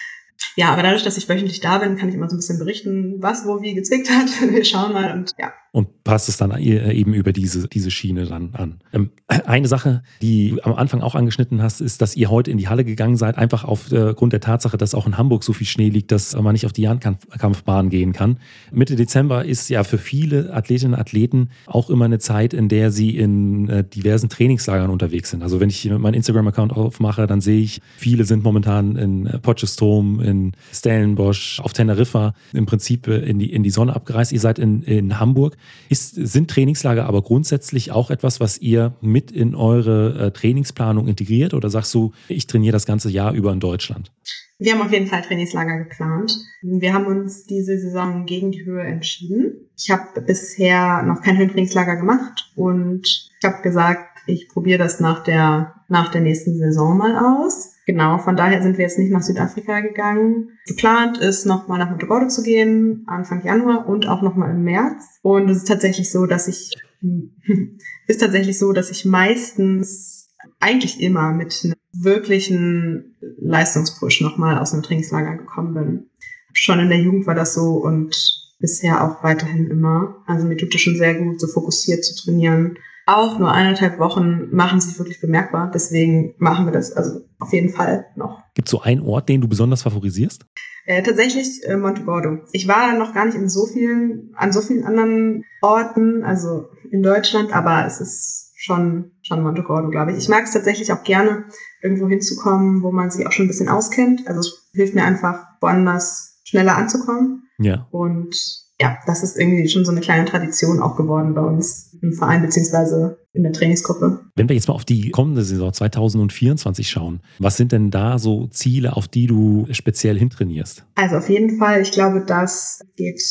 ja, aber dadurch, dass ich wöchentlich da bin, kann ich immer so ein bisschen berichten, was wo wie gezwickt hat. Wir schauen mal und ja, und passt es dann äh, eben über diese, diese Schiene dann an. Ähm, eine Sache, die du am Anfang auch angeschnitten hast, ist, dass ihr heute in die Halle gegangen seid, einfach aufgrund der Tatsache, dass auch in Hamburg so viel Schnee liegt, dass man nicht auf die Jahrenkampfbahn gehen kann. Mitte Dezember ist ja für viele Athletinnen und Athleten auch immer eine Zeit, in der sie in äh, diversen Trainingslagern unterwegs sind. Also wenn ich meinen Instagram-Account aufmache, dann sehe ich, viele sind momentan in äh, Potchefstroom, in Stellenbosch, auf Teneriffa, im Prinzip in die, in die Sonne abgereist. Ihr seid in, in Hamburg. Ist, sind Trainingslager aber grundsätzlich auch etwas, was ihr mit in eure äh, Trainingsplanung integriert oder sagst du, ich trainiere das ganze Jahr über in Deutschland? Wir haben auf jeden Fall Trainingslager geplant. Wir haben uns diese Saison gegen die Höhe entschieden. Ich habe bisher noch kein Höhentrainingslager gemacht und ich habe gesagt, ich probiere das nach der, nach der nächsten Saison mal aus. Genau, von daher sind wir jetzt nicht nach Südafrika gegangen. Geplant ist, nochmal nach Montevideo zu gehen, Anfang Januar und auch nochmal im März. Und es ist tatsächlich so, dass ich, ist tatsächlich so, dass ich meistens eigentlich immer mit einem wirklichen Leistungspush nochmal aus einem Trainingslager gekommen bin. Schon in der Jugend war das so und bisher auch weiterhin immer. Also mir tut es schon sehr gut, so fokussiert zu trainieren auch nur eineinhalb Wochen machen sich wirklich bemerkbar. Deswegen machen wir das also auf jeden Fall noch. Gibt es so einen Ort, den du besonders favorisierst? Äh, tatsächlich äh, Montegordo. Ich war noch gar nicht in so vielen, an so vielen anderen Orten, also in Deutschland, aber es ist schon, schon Montegordo, glaube ich. Ich mag es tatsächlich auch gerne, irgendwo hinzukommen, wo man sich auch schon ein bisschen auskennt. Also es hilft mir einfach, woanders schneller anzukommen. Ja. Und ja, das ist irgendwie schon so eine kleine Tradition auch geworden bei uns im Verein beziehungsweise in der Trainingsgruppe. Wenn wir jetzt mal auf die kommende Saison 2024 schauen, was sind denn da so Ziele, auf die du speziell hintrainierst? Also auf jeden Fall, ich glaube, das geht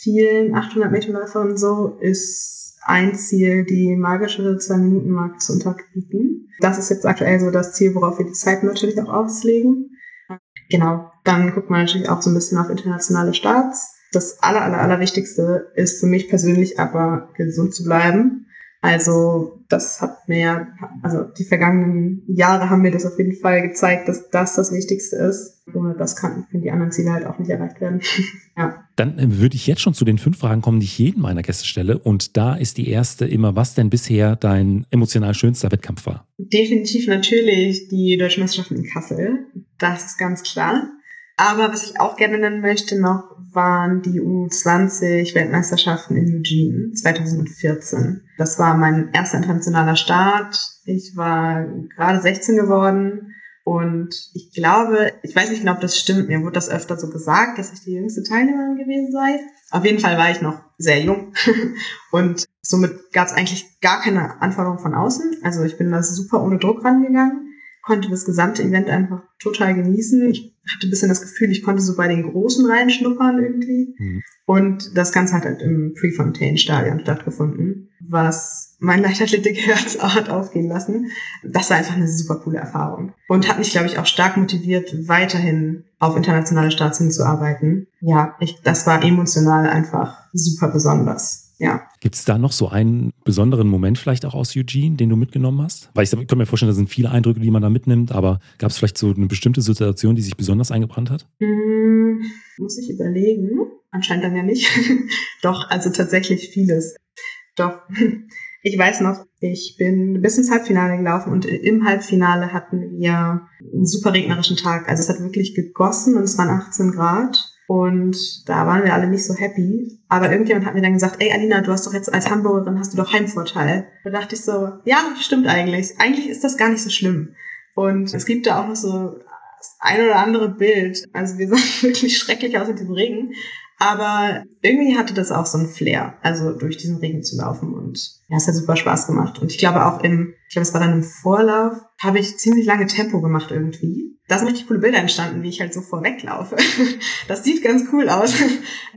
vielen 800 Meter Läufern so, ist ein Ziel, die magische 2-Minuten-Marke zu unterbieten. Das ist jetzt aktuell so das Ziel, worauf wir die Zeit natürlich auch auslegen. Genau, dann guckt man natürlich auch so ein bisschen auf internationale Starts das aller, aller, allerwichtigste ist für mich persönlich aber gesund zu bleiben. Also das hat mir, also die vergangenen Jahre haben mir das auf jeden Fall gezeigt, dass das das Wichtigste ist. Ohne das kann, können die anderen Ziele halt auch nicht erreicht werden. ja. Dann äh, würde ich jetzt schon zu den fünf Fragen kommen, die ich jedem meiner Gäste stelle. Und da ist die erste immer, was denn bisher dein emotional schönster Wettkampf war? Definitiv natürlich die Deutsche Meisterschaften in Kassel. Das ist ganz klar. Aber was ich auch gerne nennen möchte noch, waren die U20 Weltmeisterschaften in Eugene 2014. Das war mein erster internationaler Start. Ich war gerade 16 geworden und ich glaube, ich weiß nicht genau, ob das stimmt, mir wurde das öfter so gesagt, dass ich die jüngste Teilnehmerin gewesen sei. Auf jeden Fall war ich noch sehr jung und somit gab es eigentlich gar keine Anforderungen von außen. Also ich bin da super ohne Druck rangegangen konnte das gesamte Event einfach total genießen. Ich hatte ein bisschen das Gefühl, ich konnte so bei den Großen reinschnuppern irgendwie. Mhm. Und das Ganze hat halt im Prefontaine-Stadion stattgefunden, was mein Leichtathletik-Herz hat aufgehen lassen. Das war einfach eine super coole Erfahrung. Und hat mich, glaube ich, auch stark motiviert, weiterhin auf internationale Starts hinzuarbeiten. Ja, ich, das war emotional einfach super besonders ja. Gibt es da noch so einen besonderen Moment vielleicht auch aus Eugene, den du mitgenommen hast? Weil ich, ich kann mir vorstellen, da sind viele Eindrücke, die man da mitnimmt, aber gab es vielleicht so eine bestimmte Situation, die sich besonders eingebrannt hat? Hm, muss ich überlegen. Anscheinend dann ja nicht. Doch, also tatsächlich vieles. Doch. Ich weiß noch, ich bin bis ins Halbfinale gelaufen und im Halbfinale hatten wir einen super regnerischen Tag. Also es hat wirklich gegossen und es waren 18 Grad. Und da waren wir alle nicht so happy. Aber irgendjemand hat mir dann gesagt, ey Alina, du hast doch jetzt als Hamburgerin hast du doch Heimvorteil. Da dachte ich so, ja, stimmt eigentlich. Eigentlich ist das gar nicht so schlimm. Und es gibt da auch noch so das ein oder andere Bild. Also wir sahen wirklich schrecklich aus mit dem Regen. Aber irgendwie hatte das auch so ein Flair, also durch diesen Regen zu laufen. Und ja, es hat super Spaß gemacht. Und ich glaube auch im, ich glaube, es war dann im Vorlauf, habe ich ziemlich lange Tempo gemacht irgendwie. Da sind richtig coole Bilder entstanden, wie ich halt so vorweglaufe. Das sieht ganz cool aus.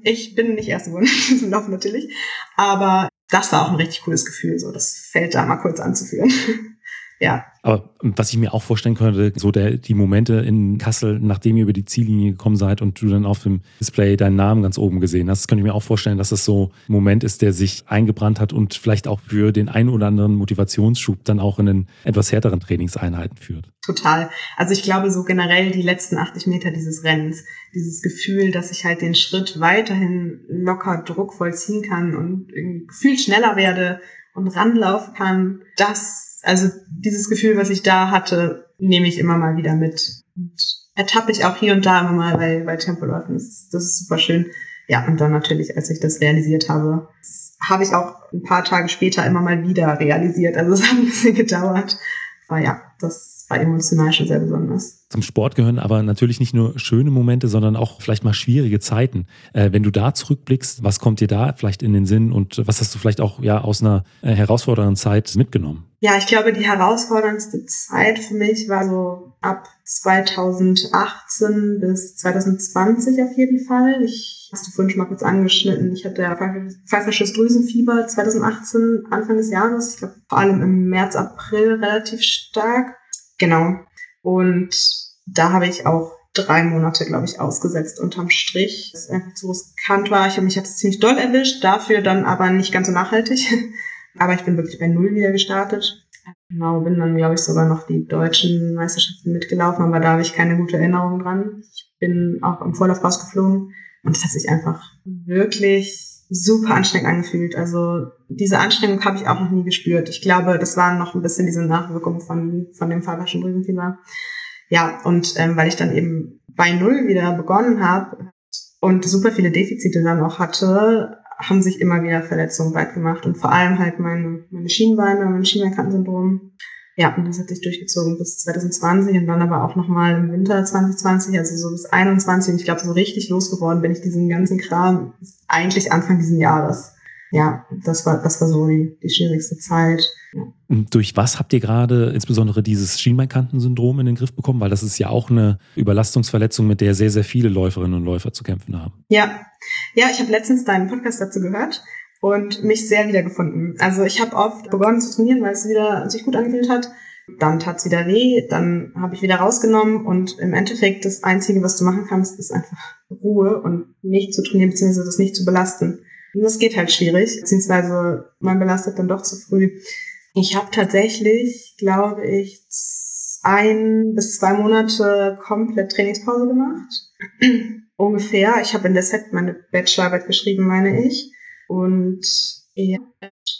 Ich bin nicht erst geworden in diesem Lauf natürlich. Aber das war auch ein richtig cooles Gefühl, so das Feld da mal kurz anzuführen. Ja. Aber was ich mir auch vorstellen könnte, so der, die Momente in Kassel, nachdem ihr über die Ziellinie gekommen seid und du dann auf dem Display deinen Namen ganz oben gesehen hast, könnte ich mir auch vorstellen, dass das so ein Moment ist, der sich eingebrannt hat und vielleicht auch für den einen oder anderen Motivationsschub dann auch in den etwas härteren Trainingseinheiten führt. Total. Also ich glaube so generell die letzten 80 Meter dieses Rennens, dieses Gefühl, dass ich halt den Schritt weiterhin locker druckvoll ziehen kann und gefühlt schneller werde und ranlaufen kann, das also dieses Gefühl, was ich da hatte, nehme ich immer mal wieder mit. Und ertappe ich auch hier und da immer mal bei, bei Tempoläufen. Das, ist, das ist super schön. Ja, und dann natürlich, als ich das realisiert habe, habe ich auch ein paar Tage später immer mal wieder realisiert. Also es hat ein bisschen gedauert. Aber ja, das war emotional schon sehr besonders. Zum Sport gehören aber natürlich nicht nur schöne Momente, sondern auch vielleicht mal schwierige Zeiten. Äh, wenn du da zurückblickst, was kommt dir da vielleicht in den Sinn und was hast du vielleicht auch ja aus einer äh, herausfordernden Zeit mitgenommen? Ja, ich glaube, die herausforderndste Zeit für mich war so ab 2018 bis 2020 auf jeden Fall. Ich hast du vorhin schon mal kurz angeschnitten. Ich hatte ja pfeifersches Drüsenfieber 2018, Anfang des Jahres. Ich glaube, vor allem im März, April relativ stark. Genau. Und da habe ich auch drei Monate, glaube ich, ausgesetzt unterm Strich. Das einfach zu riskant war. Ich habe mich jetzt ziemlich doll erwischt, dafür dann aber nicht ganz so nachhaltig. Aber ich bin wirklich bei Null wieder gestartet. Genau, bin dann, glaube ich, sogar noch die deutschen Meisterschaften mitgelaufen, aber da habe ich keine gute Erinnerung dran. Ich bin auch im Vorlauf rausgeflogen und es hat sich einfach wirklich super anstrengend angefühlt. Also diese Anstrengung habe ich auch noch nie gespürt. Ich glaube, das waren noch ein bisschen diese Nachwirkungen von, von dem Fahrwaschen Drüsenfieber. Ja, und ähm, weil ich dann eben bei Null wieder begonnen habe und super viele Defizite dann auch hatte, haben sich immer wieder Verletzungen weit gemacht und vor allem halt meine, meine Schienenbeine, mein Schienbeinkantensyndrom. Ja, und das hat sich durchgezogen bis 2020 und dann aber auch nochmal im Winter 2020, also so bis 21. Und ich glaube, so richtig losgeworden bin ich diesen ganzen Kram eigentlich Anfang diesen Jahres. Ja, das war, das war so die, die schwierigste Zeit. Durch was habt ihr gerade insbesondere dieses Schienbeinkantensyndrom in den Griff bekommen? Weil das ist ja auch eine Überlastungsverletzung, mit der sehr, sehr viele Läuferinnen und Läufer zu kämpfen haben. Ja, ja, ich habe letztens deinen Podcast dazu gehört und mich sehr wiedergefunden. Also ich habe oft begonnen zu trainieren, weil es wieder sich gut angefühlt hat. Dann tat es wieder weh, dann habe ich wieder rausgenommen und im Endeffekt das Einzige, was du machen kannst, ist einfach Ruhe und nicht zu trainieren, beziehungsweise das nicht zu belasten. Und das geht halt schwierig, beziehungsweise man belastet dann doch zu früh. Ich habe tatsächlich, glaube ich, ein bis zwei Monate komplett Trainingspause gemacht. Ungefähr. Ich habe in der Set meine Bachelorarbeit geschrieben, meine ich. Und ja,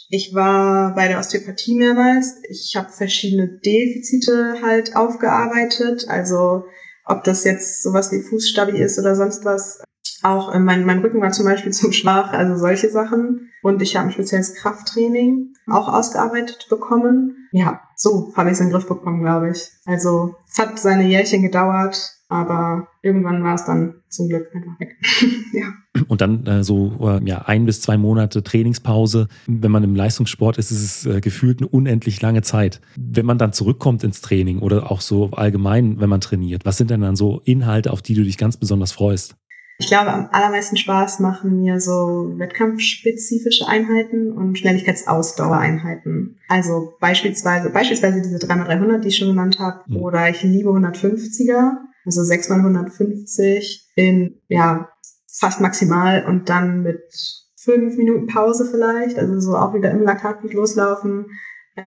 ich war bei der Osteopathie mehrmals. Ich habe verschiedene Defizite halt aufgearbeitet. Also ob das jetzt sowas wie Fußstabi ist oder sonst was. Auch äh, mein, mein Rücken war zum Beispiel zu schwach, also solche Sachen. Und ich habe ein spezielles Krafttraining auch ausgearbeitet bekommen. Ja, so habe ich es in den Griff bekommen, glaube ich. Also es hat seine Jährchen gedauert, aber irgendwann war es dann zum Glück einfach weg. ja. Und dann äh, so äh, ja, ein bis zwei Monate Trainingspause. Wenn man im Leistungssport ist, ist es äh, gefühlt eine unendlich lange Zeit. Wenn man dann zurückkommt ins Training oder auch so allgemein, wenn man trainiert, was sind denn dann so Inhalte, auf die du dich ganz besonders freust? Ich glaube, am allermeisten Spaß machen mir so wettkampfspezifische Einheiten und Schnelligkeitsausdauereinheiten. Also beispielsweise, beispielsweise diese 3x300, die ich schon genannt habe, mhm. oder ich liebe 150er, also 6x150 in, ja, fast maximal und dann mit fünf Minuten Pause vielleicht, also so auch wieder im Laktatbeat loslaufen.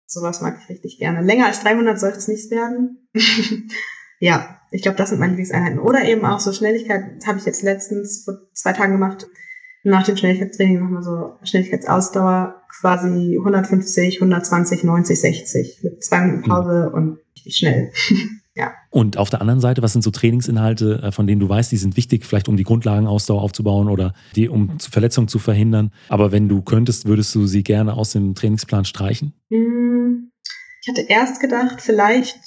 Sowas mag ich richtig gerne. Länger als 300 sollte es nicht werden. ja, ich glaube, das sind meine Lieblingseinheiten. Oder eben auch so Schnelligkeit, das habe ich jetzt letztens vor zwei Tagen gemacht. Nach dem Schnelligkeitstraining machen wir so Schnelligkeitsausdauer, quasi 150, 120, 90, 60 mit zwei Minuten mhm. Pause und richtig schnell. ja. Und auf der anderen Seite, was sind so Trainingsinhalte, äh, von denen du weißt, die sind wichtig, vielleicht um die Grundlagenausdauer aufzubauen oder die, um Verletzungen zu verhindern. Aber wenn du könntest, würdest du sie gerne aus dem Trainingsplan streichen? Hm, ich hatte erst gedacht, vielleicht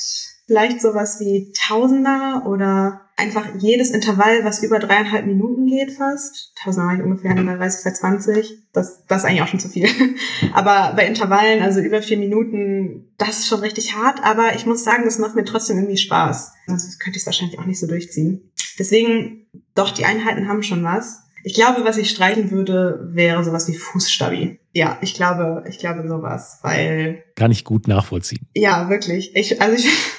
vielleicht sowas wie Tausender oder einfach jedes Intervall, was über dreieinhalb Minuten geht fast. Tausender war ich ungefähr in der 30 bei 20. Das, das ist eigentlich auch schon zu viel. Aber bei Intervallen, also über vier Minuten, das ist schon richtig hart. Aber ich muss sagen, das macht mir trotzdem irgendwie Spaß. Sonst könnte ich es wahrscheinlich auch nicht so durchziehen. Deswegen, doch, die Einheiten haben schon was. Ich glaube, was ich streichen würde, wäre sowas wie Fußstabi. Ja, ich glaube, ich glaube sowas, weil. Kann ich gut nachvollziehen. Ja, wirklich. Ich, also ich,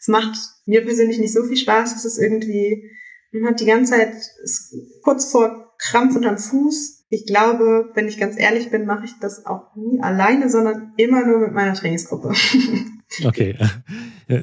es macht mir persönlich nicht so viel Spaß. Es ist irgendwie, man hat die ganze Zeit kurz vor Krampf unterm Fuß. Ich glaube, wenn ich ganz ehrlich bin, mache ich das auch nie alleine, sondern immer nur mit meiner Trainingsgruppe. Okay.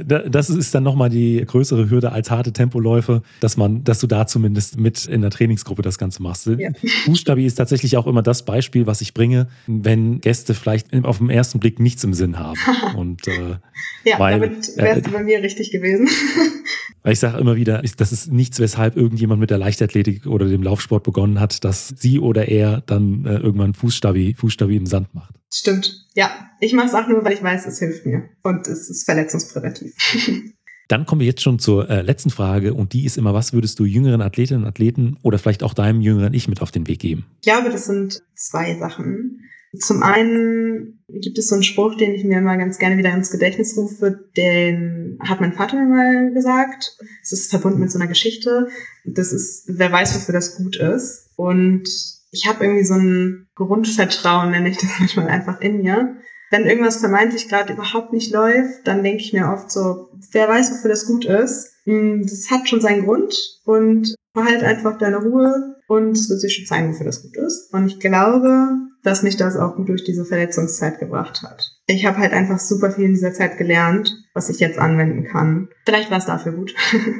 Das ist dann nochmal die größere Hürde als harte Tempoläufe, dass man, dass du da zumindest mit in der Trainingsgruppe das Ganze machst. Ja. Fußstabi ist tatsächlich auch immer das Beispiel, was ich bringe, wenn Gäste vielleicht auf den ersten Blick nichts im Sinn haben. Und, äh, ja, weil, damit wärst äh, du bei mir richtig gewesen. Weil ich sage immer wieder, das ist nichts, weshalb irgendjemand mit der Leichtathletik oder dem Laufsport begonnen hat, dass sie oder er dann äh, irgendwann Fußstabi, Fußstabi im Sand macht. Stimmt. Ja, ich mache es auch nur, weil ich weiß, es hilft mir und es ist verletzungspräventiv. Dann kommen wir jetzt schon zur äh, letzten Frage und die ist immer, was würdest du jüngeren Athletinnen und Athleten oder vielleicht auch deinem jüngeren Ich mit auf den Weg geben? Ich glaube, das sind zwei Sachen. Zum einen gibt es so einen Spruch, den ich mir immer ganz gerne wieder ins Gedächtnis rufe, den hat mein Vater mir mal gesagt. Es ist verbunden mit so einer Geschichte. Das ist, wer weiß, wofür das gut ist. Und ich habe irgendwie so ein Grundvertrauen, nenne ich das manchmal einfach in mir. Wenn irgendwas vermeintlich gerade überhaupt nicht läuft, dann denke ich mir oft so, wer weiß, wofür das gut ist. Hm, das hat schon seinen Grund und behalt einfach deine Ruhe und es wird sich schon zeigen, wofür das gut ist. Und ich glaube, dass mich das auch durch diese Verletzungszeit gebracht hat. Ich habe halt einfach super viel in dieser Zeit gelernt, was ich jetzt anwenden kann. Vielleicht war es dafür gut.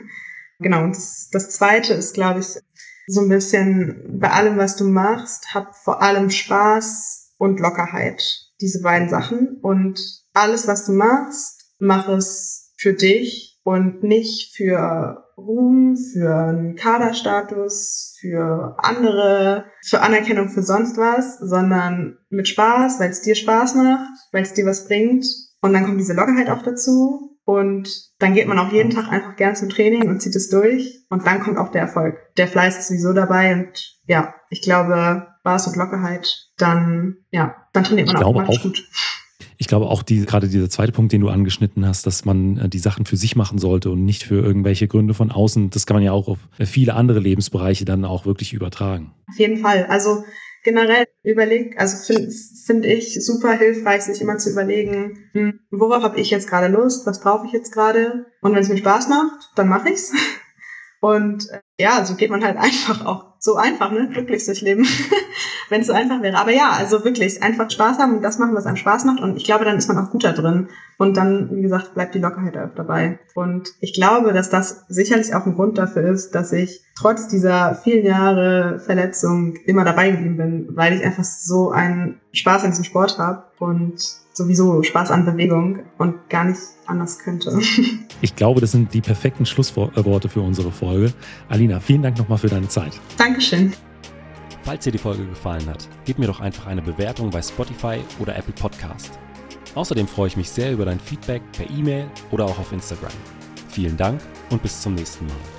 genau, und das, das Zweite ist, glaube ich, so ein bisschen bei allem, was du machst, hab vor allem Spaß und Lockerheit. Diese beiden Sachen. Und alles, was du machst, mach es für dich und nicht für Ruhm, für einen Kaderstatus, für andere, für Anerkennung für sonst was, sondern mit Spaß, weil es dir Spaß macht, weil es dir was bringt. Und dann kommt diese Lockerheit auch dazu. Und dann geht man auch jeden Tag einfach gern zum Training und zieht es durch. Und dann kommt auch der Erfolg. Der Fleiß ist sowieso dabei. Und ja, ich glaube, Spaß und Lockerheit, dann, ja, dann trainiert man ich auch, auch gut. Ich glaube auch die, gerade dieser zweite Punkt, den du angeschnitten hast, dass man äh, die Sachen für sich machen sollte und nicht für irgendwelche Gründe von außen. Das kann man ja auch auf viele andere Lebensbereiche dann auch wirklich übertragen. Auf jeden Fall. Also generell überlegt, also finde find ich super hilfreich, sich immer zu überlegen, hm, worauf habe ich jetzt gerade Lust, was brauche ich jetzt gerade und wenn es mir Spaß macht, dann mache ich's. Und äh, ja, so geht man halt einfach auch so einfach, ne? Glücklich durchs Leben, wenn es so einfach wäre. Aber ja, also wirklich einfach Spaß haben und das machen, was einem Spaß macht. Und ich glaube, dann ist man auch gut da drin. Und dann, wie gesagt, bleibt die Lockerheit auch dabei. Und ich glaube, dass das sicherlich auch ein Grund dafür ist, dass ich trotz dieser vielen Jahre Verletzung immer dabei geblieben bin, weil ich einfach so einen Spaß an diesem Sport habe und sowieso Spaß an Bewegung und gar nicht anders könnte. Ich glaube, das sind die perfekten Schlussworte für unsere Folge. Alina, vielen Dank nochmal für deine Zeit. Dankeschön. Falls dir die Folge gefallen hat, gib mir doch einfach eine Bewertung bei Spotify oder Apple Podcast. Außerdem freue ich mich sehr über dein Feedback per E-Mail oder auch auf Instagram. Vielen Dank und bis zum nächsten Mal.